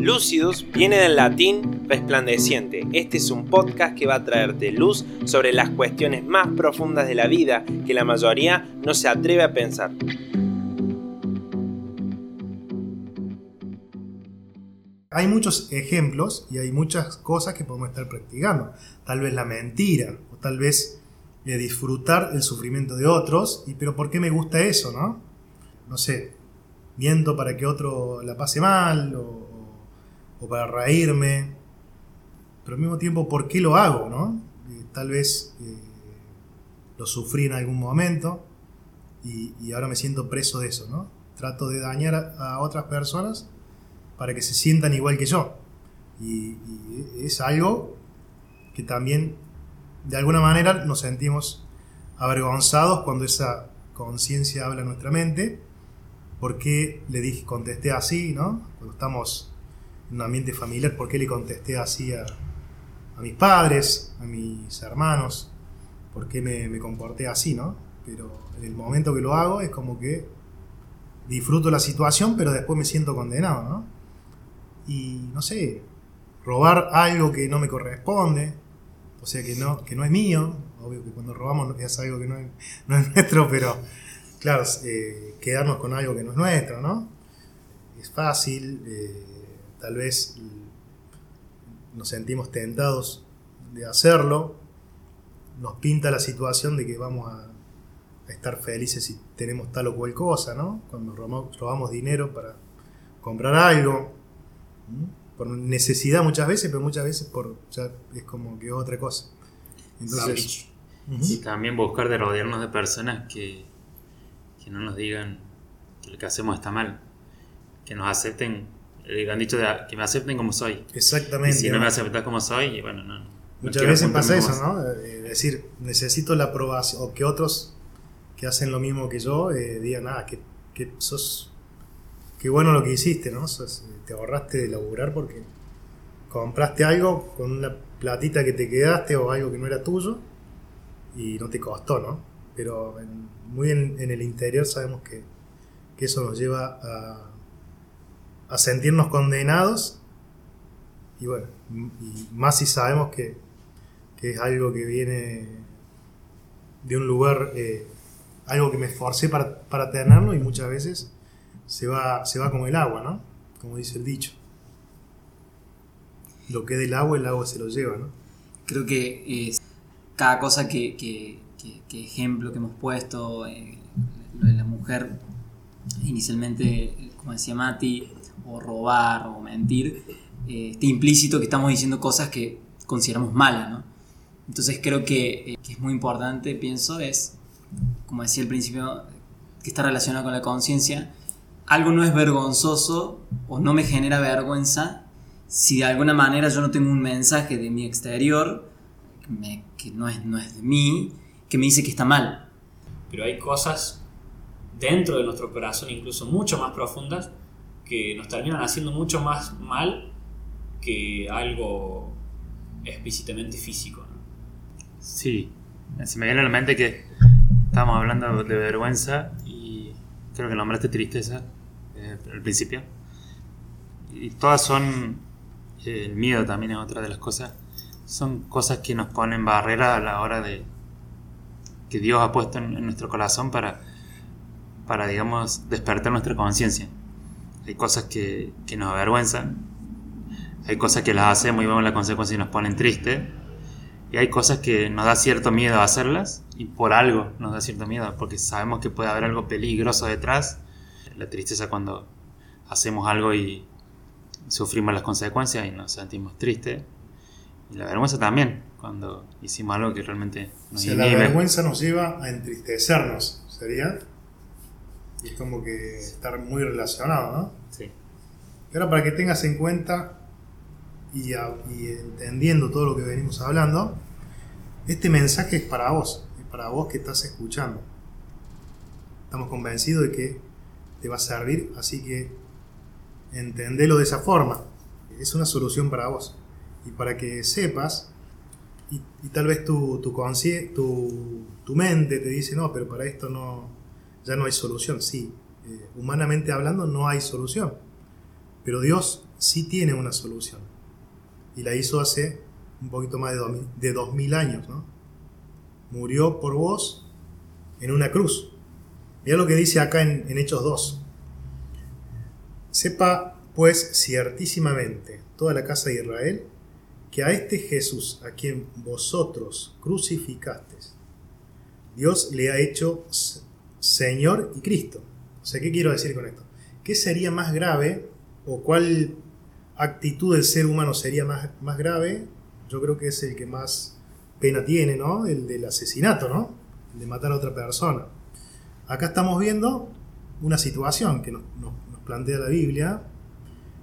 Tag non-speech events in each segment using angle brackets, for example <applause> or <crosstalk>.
Lucidus viene del latín resplandeciente. Este es un podcast que va a traerte luz sobre las cuestiones más profundas de la vida que la mayoría no se atreve a pensar. Hay muchos ejemplos y hay muchas cosas que podemos estar practicando. Tal vez la mentira, o tal vez eh, disfrutar el sufrimiento de otros. Y, pero ¿por qué me gusta eso, no? No sé, miento para que otro la pase mal o, o para reírme. Pero al mismo tiempo, ¿por qué lo hago, no? Eh, tal vez eh, lo sufrí en algún momento y, ahora me siento preso de eso, ¿no? Trato de dañar a, otras personas para que se sientan igual que yo. Y, es algo que también, de alguna manera, nos sentimos avergonzados cuando esa conciencia habla en nuestra mente. ¿Por qué le dije, contesté así, no? Cuando estamos un ambiente familiar, ¿por qué le contesté así a, mis padres, a mis hermanos? ¿Por qué me, comporté así, no? Pero en el momento que lo hago es como que disfruto la situación, pero después me siento condenado, ¿no? y no sé, robar algo que no me corresponde, o sea que no, que no es mío, obvio que cuando robamos es algo que no es, no es <laughs> nuestro, pero claro, eh, quedarnos con algo que no es nuestro, ¿no? Es fácil, eh, tal vez nos sentimos tentados de hacerlo, nos pinta la situación de que vamos a, a estar felices si tenemos tal o cual cosa, ¿no? Cuando robamos, robamos dinero para comprar algo, por necesidad muchas veces, pero muchas veces por ya es como que otra cosa. Entonces, y también buscar de rodearnos de personas que, que no nos digan que lo que hacemos está mal, que nos acepten, han dicho que me acepten como soy. Exactamente. Y si no me aceptas como soy, bueno, no. Muchas veces pasa eso, ¿no? Es eh, decir, necesito la aprobación, o que otros que hacen lo mismo que yo eh, digan, ah, que, que sos qué bueno lo que hiciste, ¿no? te ahorraste de laburar porque compraste algo con una platita que te quedaste o algo que no era tuyo y no te costó, ¿no? Pero muy en, el interior sabemos que, eso nos lleva a, sentirnos condenados y bueno, más si sabemos que, es algo que viene de un lugar, eh, algo que me esforcé para, para tenerlo y muchas veces se va, se va como el agua, ¿no? Como dice el dicho. Lo que es del agua, el agua se lo lleva, ¿no? Creo que cada cosa que, que, que, ejemplo que hemos puesto, eh, lo de la mujer, inicialmente, como decía Mati, o robar o mentir, eh, está implícito que estamos diciendo cosas que consideramos malas, ¿no? Entonces creo que, eh, que es muy importante, pienso, es, como decía al principio, que está relacionado con la conciencia, algo no es vergonzoso o no me genera vergüenza si de alguna manera yo no tengo un mensaje de mi exterior que no es, no es de mí, que me dice que está mal. Pero hay cosas dentro de nuestro corazón, incluso mucho más profundas, que nos terminan haciendo mucho más mal que algo explícitamente físico. Sí, se me viene a la mente que estamos hablando de vergüenza y creo que nombraste tristeza eh, al principio. Y todas son, eh, el miedo también es otra de las cosas, son cosas que nos ponen barrera a la hora de que Dios ha puesto en, nuestro corazón para, para, digamos, despertar nuestra conciencia. Hay cosas que, que, nos avergüenzan, hay cosas que las hacemos y vemos la consecuencia y nos ponen tristes, y hay cosas que nos da cierto miedo hacerlas, y por algo nos da cierto miedo, porque sabemos que puede haber algo peligroso detrás, la tristeza cuando hacemos algo y sufrimos las consecuencias y nos sentimos tristes. Y la vergüenza también, cuando hicimos algo que realmente nos o La vergüenza nos lleva a entristecernos, ¿sería? Y es como que estar muy relacionado, ¿no? Sí. Y ahora para que tengas en cuenta y, entendiendo todo lo que venimos hablando, este mensaje es para vos, es para vos que estás escuchando. Estamos convencidos de que te va a servir, así que entendelo de esa forma. Es una solución para vos. Y para que sepas, y, tal vez tu, tu, tu, tu, mente te dice, no, pero para esto no, ya no hay solución. Sí, eh, humanamente hablando no hay solución. Pero Dios sí tiene una solución. Y la hizo hace un poquito más de, dos mil- de 2000 años, ¿no? Murió por vos en una cruz. Mira lo que dice acá en, en Hechos 2. Sepa pues ciertísimamente toda la casa de Israel que a este Jesús a quien vosotros crucificasteis, Dios le ha hecho Señor y Cristo. O sea, ¿qué quiero decir con esto? ¿Qué sería más grave o cuál actitud del ser humano sería más, más grave? Yo creo que es el que más pena tiene, ¿no? El del asesinato, ¿no? El de matar a otra persona. Acá estamos viendo una situación que nos, nos- nos plantea la Biblia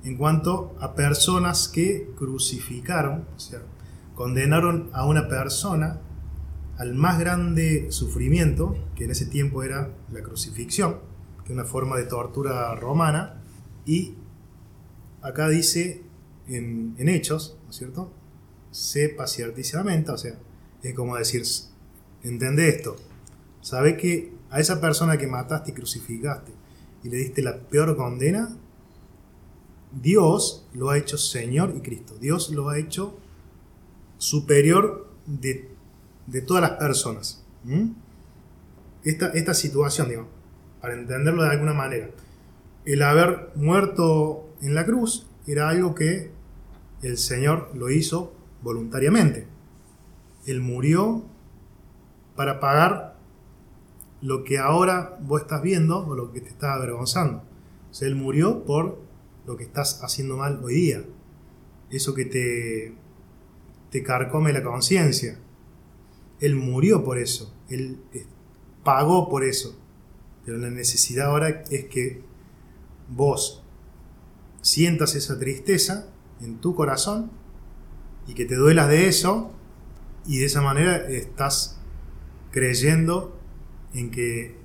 en cuanto a personas que crucificaron, o sea, condenaron a una persona al más grande sufrimiento, que en ese tiempo era la crucifixión, una forma de tortura romana, y acá dice en, en Hechos, ¿no es cierto? Sepa ciertísimamente, o sea, es como decir, entende esto, sabe que a esa persona que mataste y crucificaste y le diste la peor condena, Dios lo ha hecho Señor y Cristo. Dios lo ha hecho superior de, de todas las personas. Esta, esta situación, digamos, para entenderlo de alguna manera. El haber muerto en la cruz era algo que el Señor lo hizo voluntariamente. Él murió para pagar lo que ahora vos estás viendo o lo que te está avergonzando. O sea, Él murió por lo que estás haciendo mal hoy día. Eso que te, te carcome la conciencia. Él murió por eso. Él pagó por eso. Pero la necesidad ahora es que vos sientas esa tristeza en tu corazón y que te duelas de eso y de esa manera estás creyendo en que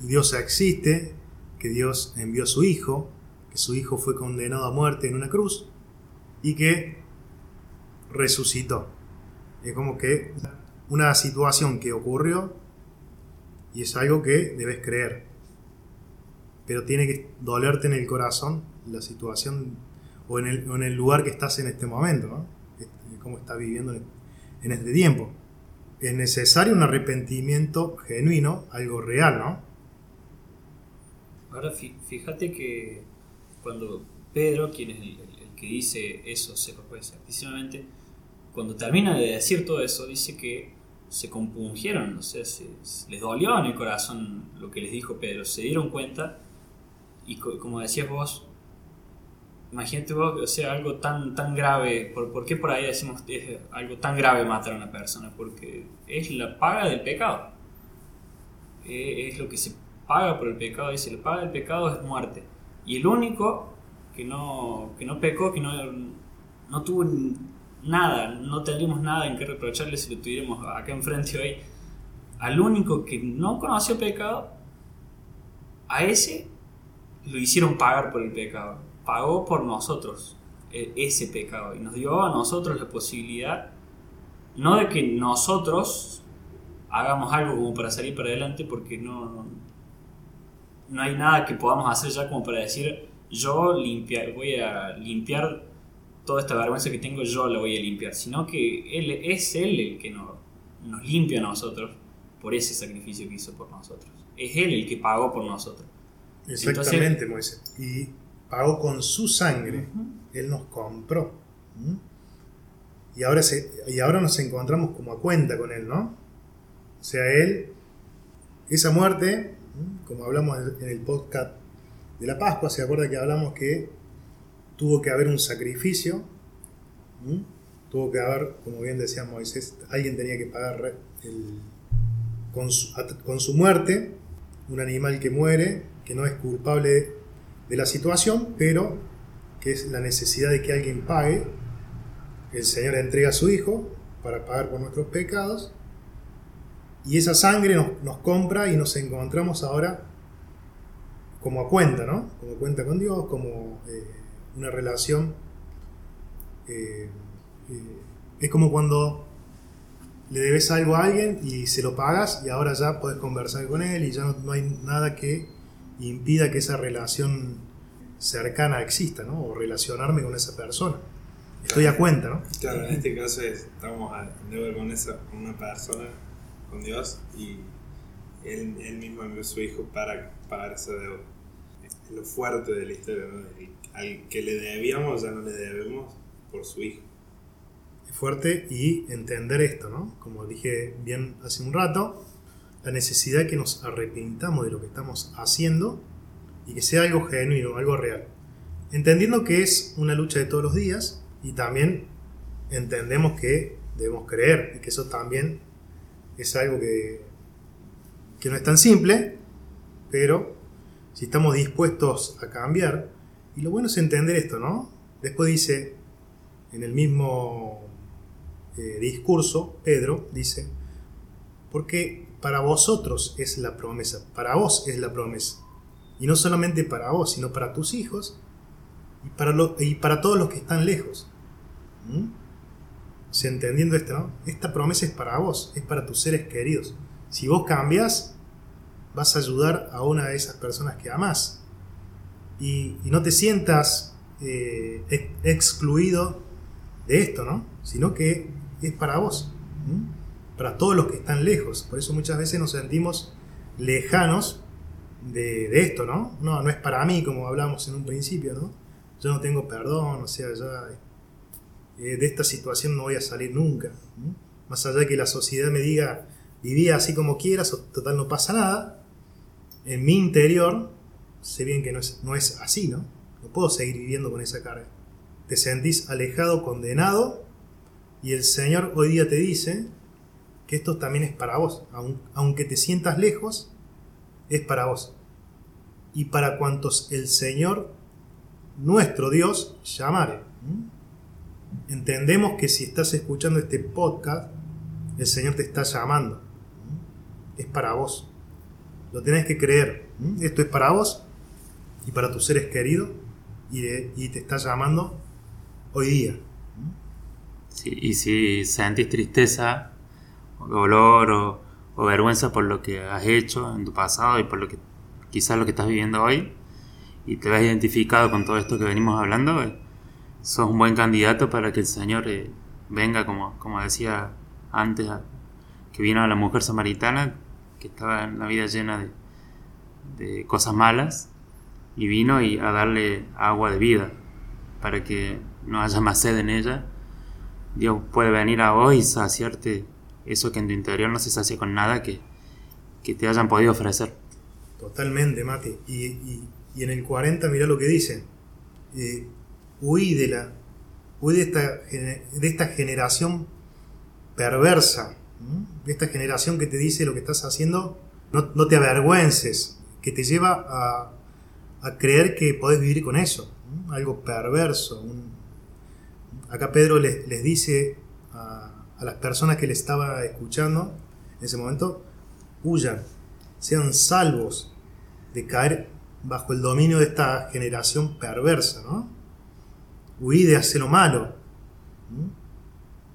Dios existe, que Dios envió a su Hijo, que su Hijo fue condenado a muerte en una cruz y que resucitó. Es como que una situación que ocurrió y es algo que debes creer. Pero tiene que dolerte en el corazón la situación o en el, en el lugar que estás en este momento, ¿no? cómo estás viviendo en, en este tiempo. Es necesario un arrepentimiento genuino, algo real, ¿no? Ahora fí- fíjate que cuando Pedro, quien es el, que dice eso, sepa pues certísimamente, cuando termina de decir todo eso, dice que se compungieron, o sea, se- les dolió en el corazón lo que les dijo Pedro, se dieron cuenta y co- como decías vos, imagínate vos, o sea, algo tan, tan grave, ¿por, por qué por ahí decimos es algo tan grave matar a una persona? Porque es la paga del pecado. Eh, es lo que se paga por el pecado, dice, la paga del pecado es muerte. Y el único que no, que no pecó, que no, no tuvo nada, no tendríamos nada en qué reprocharle si lo tuviéramos acá enfrente hoy, al único que no conoció pecado, a ese lo hicieron pagar por el pecado. Pagó por nosotros eh, ese pecado y nos dio a nosotros la posibilidad, no de que nosotros hagamos algo como para salir para adelante, porque no, no, hay nada que podamos hacer ya como para decir, yo limpiar, voy a limpiar toda esta vergüenza que tengo, yo la voy a limpiar, sino que él, es Él el que nos, nos limpia a nosotros por ese sacrificio que hizo por nosotros. Es Él el que pagó por nosotros. Exactamente, Moisés. Y pagó con su sangre. Él nos compró. ¿Mm? Y ahora, se, y ahora nos encontramos como a cuenta con Él, ¿no? O sea, Él, esa muerte, como hablamos en el podcast de la Pascua, se acuerda que hablamos que tuvo que haber un sacrificio, tuvo que haber, como bien decía Moisés, alguien tenía que pagar el- con, su, muerte, un animal que muere, que no es culpable de la situación, pero que es la necesidad de que alguien pague. El Señor entrega a su Hijo para pagar por nuestros pecados. Y esa sangre nos, nos compra y nos encontramos ahora como a cuenta, ¿no? Como cuenta con Dios, como eh, una relación. eh, eh, es como cuando le debes algo a alguien y se lo pagas y ahora ya puedes conversar con él y ya no, no hay nada que impida que esa relación cercana exista, ¿no? O relacionarme con esa persona. Estoy a cuenta, ¿no? Claro, en este caso es, estamos a deuda con, esa, con una persona, con Dios, y él, él mismo envió a su hijo para pagar esa deuda. Es lo fuerte de la historia, ¿no? Al que le debíamos ya no le debemos por su hijo. Es fuerte y entender esto, ¿no? Como dije bien hace un rato, la necesidad que nos arrepintamos de lo que estamos haciendo y que sea algo genuino, algo real. Entendiendo que es una lucha de todos los días y también entendemos que debemos creer y que eso también es algo que, que no es tan simple, pero si estamos dispuestos a cambiar, y lo bueno es entender esto, ¿no? Después dice, en el mismo eh, discurso, Pedro dice, porque para vosotros es la promesa, para vos es la promesa. Y no solamente para vos, sino para tus hijos y para, lo- y para todos los que están lejos. ¿Mm? Entendiendo esto, ¿no? Esta promesa es para vos, es para tus seres queridos. Si vos cambias, vas a ayudar a una de esas personas que amás. Y, no te sientas eh, ex- excluido de esto, ¿no? Sino que es para vos, para todos los que están lejos. Por eso muchas veces nos sentimos lejanos de, esto, ¿no? No, no es para mí, como hablamos en un principio, ¿no? Yo no tengo perdón, o sea, ya eh, de esta situación no voy a salir nunca. Más allá de que la sociedad me diga, vivía así como quieras, total no pasa nada, en mi interior sé bien que no es, no es así, ¿no? No puedo seguir viviendo con esa carga. Te sentís alejado, condenado, y el Señor hoy día te dice que esto también es para vos. Aun- Aunque te sientas lejos, es para vos. Y para cuantos el Señor, nuestro Dios, llamare. Entendemos que si estás escuchando este podcast, el Señor te está llamando. Es para vos. Lo tenés que creer. Esto es para vos y para tus seres queridos y, te está llamando hoy día. Y si sentís tristeza, o dolor o, vergüenza por lo que has hecho en tu pasado y por lo que quizás lo que estás viviendo hoy, y te ves identificado con todo esto que venimos hablando, eh, sos un buen candidato para que el Señor eh, venga, como, como decía antes, que vino a la mujer samaritana, que estaba en la vida llena de, de cosas malas, y vino y a darle agua de vida, para que no haya más sed en ella. Dios puede venir a vos y saciarte eso que en tu interior no se sacia con nada que, que te hayan podido ofrecer. Totalmente, Mate. Y, y- en el 40, mira lo que dice. Eh, huí de la. Huí de esta, de esta generación perversa. De esta generación que te dice lo que estás haciendo, no, no te avergüences. Que te lleva a, a creer que podés vivir con eso. Algo perverso. acá Pedro les, dice a, las personas que le estaba escuchando en ese momento: huyan, sean salvos de caer bajo el dominio de esta generación perversa, ¿no? Huí de hacer lo malo,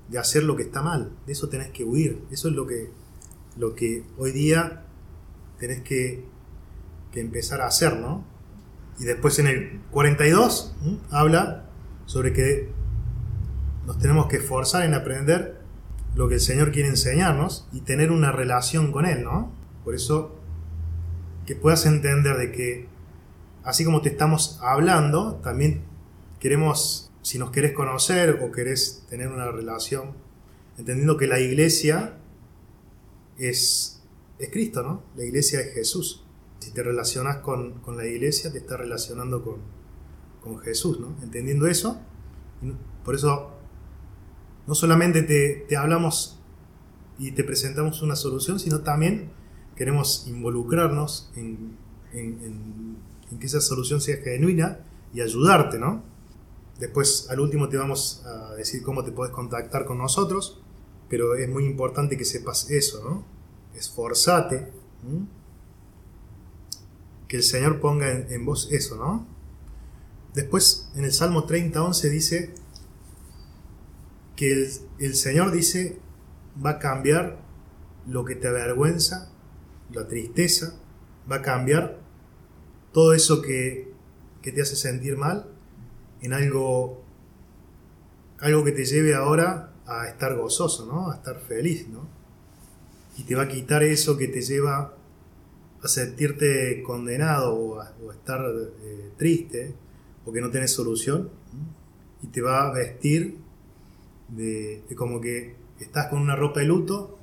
de hacer lo que está mal, de eso tenés que huir, eso es lo que, lo que hoy día tenés que, que empezar a hacer, ¿no? Y después en el 42 ¿m? habla sobre que nos tenemos que esforzar en aprender lo que el Señor quiere enseñarnos y tener una relación con Él, ¿no? Por eso que puedas entender de que así como te estamos hablando, también queremos, si nos querés conocer o querés tener una relación, entendiendo que la iglesia es, es Cristo, ¿no? La iglesia es Jesús. Si te relacionas con, con la iglesia, te estás relacionando con, con Jesús, ¿no? Entendiendo eso, por eso no solamente te, hablamos y te presentamos una solución, sino también queremos involucrarnos en, en- en- en que esa solución sea genuina y ayudarte, ¿no? Después, al último, te vamos a decir cómo te puedes contactar con nosotros, pero es muy importante que sepas eso, ¿no? Esforzate. El Señor ponga en, en vos eso, ¿no? Después, en el Salmo 30, 11 dice que el, el Señor dice, va a cambiar lo que te avergüenza, la tristeza, va a cambiar todo eso que, que te hace sentir mal en algo, algo que te lleve ahora a estar gozoso, ¿no? A estar feliz, ¿no? Y te va a quitar eso que te lleva a sentirte condenado o estar eh, triste o que no tenés solución y te va a vestir de, como que estás con una ropa de luto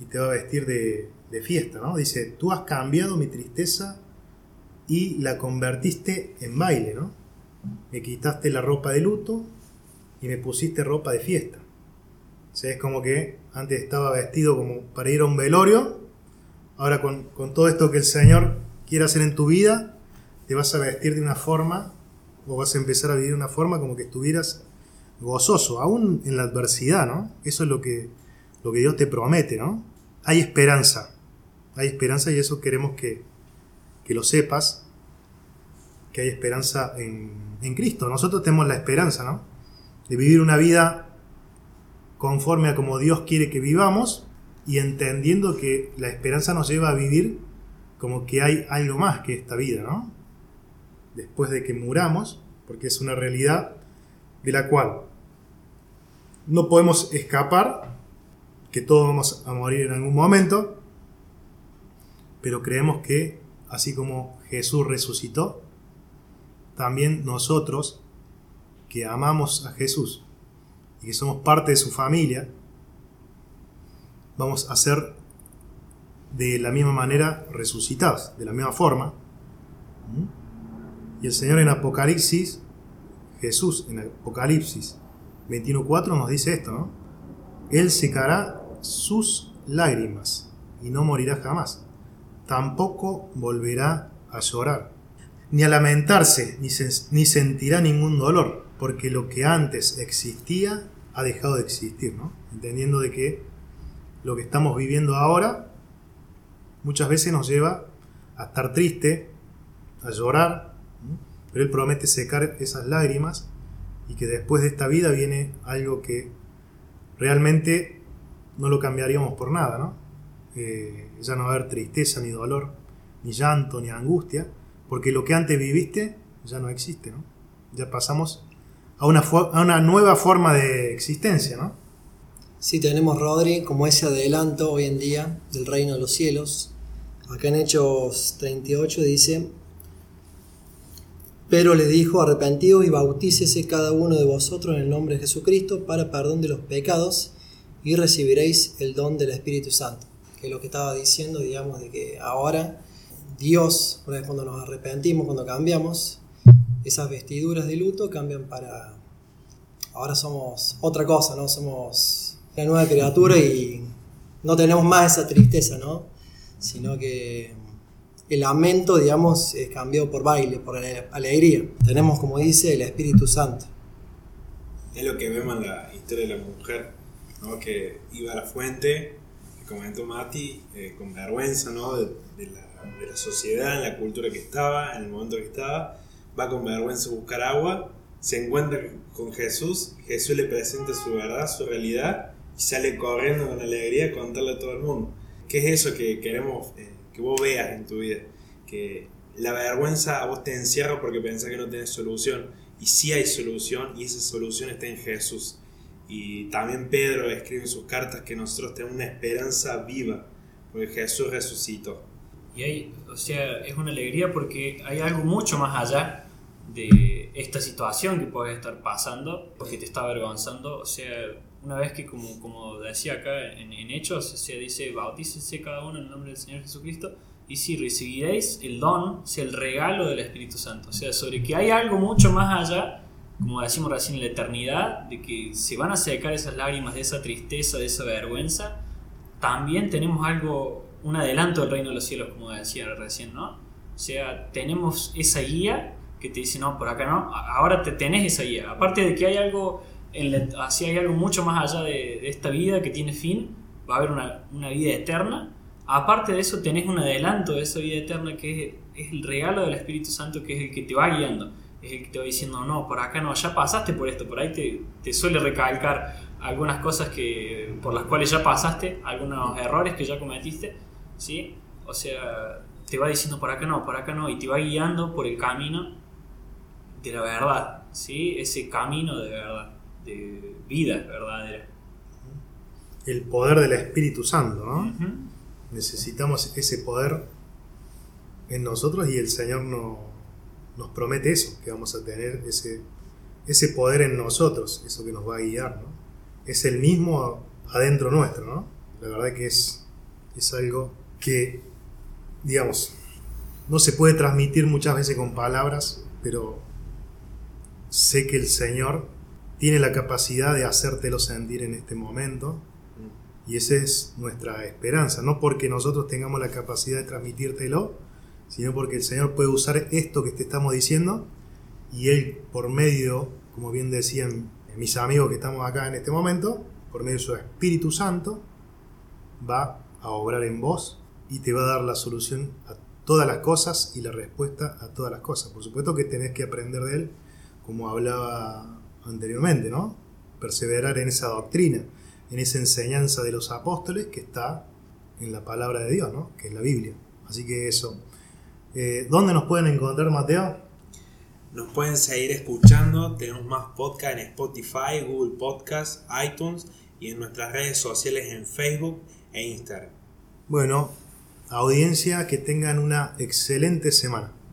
y te va a vestir de, fiesta, ¿no? Dice, tú has cambiado mi tristeza y la convertiste en baile, ¿no? Me quitaste la ropa de luto y me pusiste ropa de fiesta. O es como que antes estaba vestido como para ir a un velorio, ahora con, con todo esto que el Señor quiere hacer en tu vida, te vas a vestir de una forma o vas a empezar a vivir de una forma como que estuvieras gozoso, aún en la adversidad, ¿no? Eso es lo que, lo que Dios te promete, ¿no? Hay esperanza, hay esperanza y eso queremos que, que lo sepas, que hay esperanza en, en Cristo. Nosotros tenemos la esperanza, ¿no? De vivir una vida conforme a como Dios quiere que vivamos y entendiendo que la esperanza nos lleva a vivir como que hay algo más que esta vida, ¿no? Después de que muramos, porque es una realidad de la cual no podemos escapar, que todos vamos a morir en algún momento, pero creemos que así como Jesús resucitó, también nosotros que amamos a Jesús y que somos parte de su familia, vamos a ser de la misma manera resucitados, de la misma forma. Y el Señor en Apocalipsis, Jesús en Apocalipsis 21.4 nos dice esto. Él secará sus lágrimas y no morirá jamás. Tampoco volverá a llorar, ni a lamentarse, ni, ni sentirá ningún dolor, porque lo que antes existía ha dejado de existir, ¿no? Entendiendo de que lo que estamos viviendo ahora muchas veces nos lleva a estar triste, a llorar, pero Él promete secar esas lágrimas y que después de esta vida viene algo que realmente no lo cambiaríamos por nada, ¿no? Eh, ya no va a haber tristeza, ni dolor, ni llanto, ni angustia, porque lo que antes viviste ya no existe, ¿no? Ya pasamos a una, a una nueva forma de existencia, ¿no? Sí, tenemos Rodri como ese adelanto hoy en día del reino de los cielos. Acá en Hechos 38 dice, pero les dijo, arrepentidos y bautícese cada uno de vosotros en el nombre de Jesucristo para perdón de los pecados y recibiréis el don del Espíritu Santo. Que es lo que estaba diciendo, digamos, de que ahora Dios, cuando nos arrepentimos, cuando cambiamos, esas vestiduras de luto cambian para... Ahora somos otra cosa, ¿no? Somos una nueva criatura y no tenemos más esa tristeza, ¿no? Sino que el lamento, digamos, es cambiado por baile, por ale- alegría. Tenemos, como dice, el Espíritu Santo. Es lo que vemos en la historia de la mujer, ¿no? que iba a la fuente, que comentó Mati, eh, con vergüenza ¿no? de, de la, de la sociedad, en la cultura que estaba, en el momento que estaba, va con vergüenza a buscar agua, se encuentra con Jesús, Jesús le presenta su verdad, su realidad, y sale corriendo con alegría a contarle a todo el mundo. ¿Qué es eso que queremos eh, que vos veas en tu vida? Que la vergüenza a vos te encierra porque pensás que no tenés solución. Y sí hay solución y esa solución está en Jesús. Y también Pedro escribe en sus cartas que nosotros tenemos una esperanza viva porque Jesús resucitó. Y hay, o sea, es una alegría porque hay algo mucho más allá de esta situación que puedes estar pasando, porque te está avergonzando. O sea, una vez que, como, como decía acá en, en Hechos, se dice, bautícese cada uno en el nombre del Señor Jesucristo, y si recibiréis el don, o sea, el regalo del Espíritu Santo. O sea, sobre que hay algo mucho más allá, como decimos recién, en la eternidad, de que se van a secar esas lágrimas de esa tristeza, de esa vergüenza, también tenemos algo, un adelanto del reino de los cielos, como decía recién, ¿no? O sea, tenemos esa guía que te dice, no, por acá no, ahora te tenés esa guía. Aparte de que hay algo, en la- así hay algo mucho más allá de, de esta vida que tiene fin, va a haber una, una vida eterna. Aparte de eso, tenés un adelanto de esa vida eterna que es, es el regalo del Espíritu Santo, que es el que te va guiando, es el que te va diciendo, no, por acá no, ya pasaste por esto, por ahí te, te suele recalcar algunas cosas que, por las cuales ya pasaste, algunos errores que ya cometiste, ¿sí? O sea, te va diciendo por acá no, por acá no, y te va guiando por el camino de la verdad, ¿sí? ese camino de verdad, de vida verdadera. El poder del Espíritu Santo, ¿no? Necesitamos ese poder en nosotros y el Señor no- nos promete eso, que vamos a tener ese, ese poder en nosotros, eso que nos va a guiar, ¿no? Es el mismo adentro nuestro, ¿no? La verdad que es, es algo que, digamos, no se puede transmitir muchas veces con palabras, pero sé que el Señor tiene la capacidad de hacértelo sentir en este momento. Y esa es nuestra esperanza, no porque nosotros tengamos la capacidad de transmitírtelo, sino porque el Señor puede usar esto que te estamos diciendo y Él por medio, como bien decían mis amigos que estamos acá en este momento, por medio de su Espíritu Santo, va a obrar en vos y te va a dar la solución a todas las cosas y la respuesta a todas las cosas. Por supuesto que tenés que aprender de Él, como hablaba anteriormente, ¿no? Perseverar en esa doctrina, en esa enseñanza de los apóstoles que está en la palabra de Dios, ¿no? Que es la Biblia. Así que eso. Eh, ¿Dónde nos pueden encontrar, Mateo? Nos pueden seguir escuchando, tenemos más podcast en Spotify, Google Podcast, iTunes y en nuestras redes sociales en Facebook e Instagram. Bueno, audiencia, que tengan una excelente semana.